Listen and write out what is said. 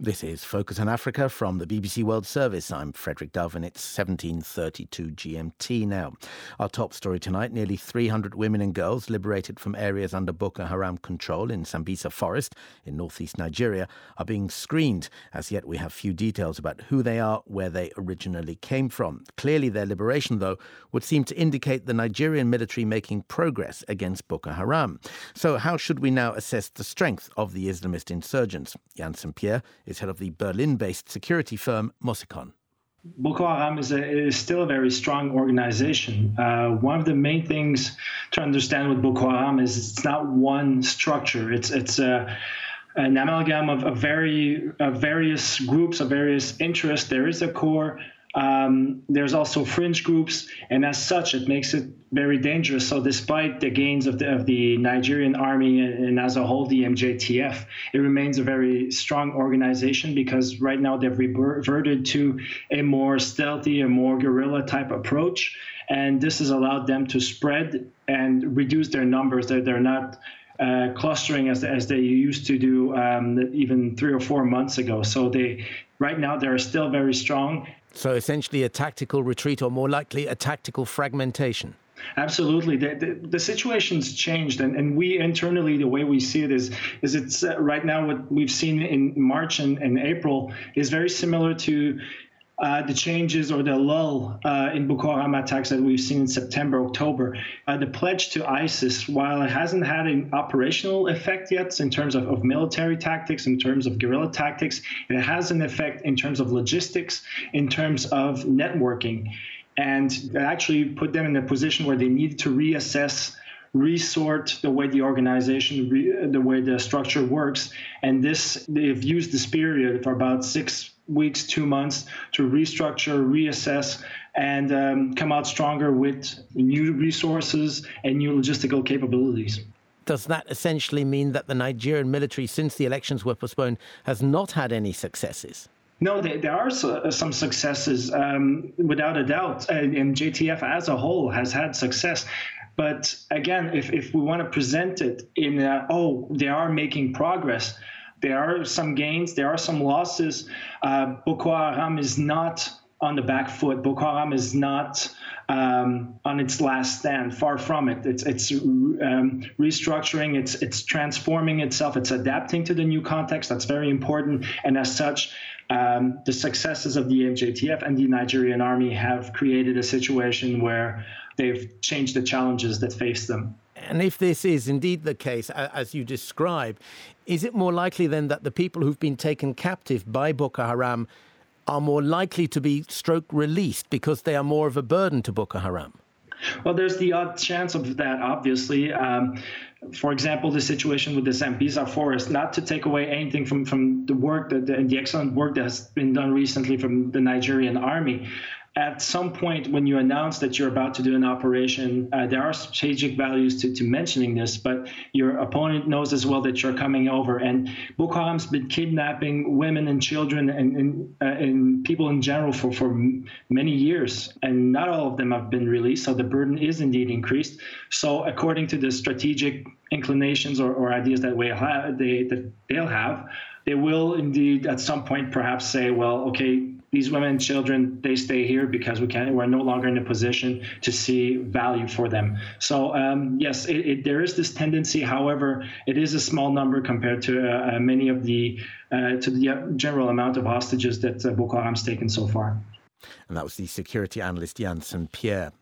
This is Focus on Africa from the BBC World Service. I'm Frederick Dove and it's 1732 GMT now. Our top story tonight, nearly 300 women and girls liberated from areas under Boko Haram control in Sambisa Forest in northeast Nigeria are being screened. As yet, we have few details about who they are, where they originally came from. Clearly, their liberation, though, would seem to indicate the Nigerian military making progress against Boko Haram. So how should we now assess the strength of the Islamist insurgents? St. Pierre is head of the Berlin based security firm MOSECON. Boko Haram is, a, is, still a very strong organization. Uh, one of the main things to understand with Boko Haram is it's not one structure. It's it's a, an amalgam of, of very of various groups of various interests. There is a core um, there's also fringe groups, and as such, it makes it very dangerous. So, despite the gains of the, of the Nigerian army and, as a whole, the MJTF, it remains a very strong organization because right now they've reverted to a more stealthy, a more guerrilla type approach. And this has allowed them to spread and reduce their numbers. They're, they're not uh, clustering as, as they used to do um, even three or four months ago. So they right now they're still very strong, so essentially a tactical retreat or more likely a tactical fragmentation. Absolutely, the, the, the, situation's changed, and, and we internally, the way we see it is, is it's uh, right now what we've seen in March and, and April is very similar to uh, the changes or the lull uh, in Boko Haram attacks that we've seen in September, October. Uh, the pledge to ISIS, while it hasn't had an operational effect yet in terms of, of military tactics, in terms of guerrilla tactics, it has an effect in terms of logistics, in terms of networking. And actually put them in a position where they need to reassess resort the way the organization, the way the structure works. And this, they've used this period for about six weeks, two months to restructure, reassess, and um, come out stronger with new resources and new logistical capabilities. Does that essentially mean that the Nigerian military, since the elections were postponed, has not had any successes? No, there, there are some successes, um, without a doubt. And, and JTF as a whole has had success. But again, if, if we want to present it in, a, oh, they are making progress, there are some gains, there are some losses. Uh, Boko Haram is not on the back foot. Boko Haram is not um, on its last stand. Far from it. It's it's um, restructuring. It's it's transforming itself. It's adapting to the new context. That's very important. And as such, um, the successes of the MJTF and the Nigerian army have created a situation where they've changed the challenges that face them. And if this is indeed the case, as you describe, is it more likely then that the people who've been taken captive by Boko Haram are more likely to be stroke released because they are more of a burden to Boko Haram? Well, there's the odd chance of that, obviously. Um, for example, the situation with the Sambisa forest, not to take away anything from, from the work that the, the excellent work that has been done recently from the Nigerian army, at some point when you announce that you're about to do an operation, uh, there are strategic values to, to mentioning this, but your opponent knows as well that you're coming over. And Boko Haram's been kidnapping women and children and, and, uh, and people in general for, for many years, and not all of them have been released. So the burden is indeed increased. So according to the strategic inclinations or, or ideas that, we have, they, that they'll have, they will indeed at some point perhaps say, well, okay, these women and children they stay here because we can't. we're no longer in a position to see value for them so um, yes it, it, there is this tendency however it is a small number compared to uh, uh many of the uh, to the general amount of hostages that uh, Boko Haram's taken so far and that was the security analyst Yan St. Pierre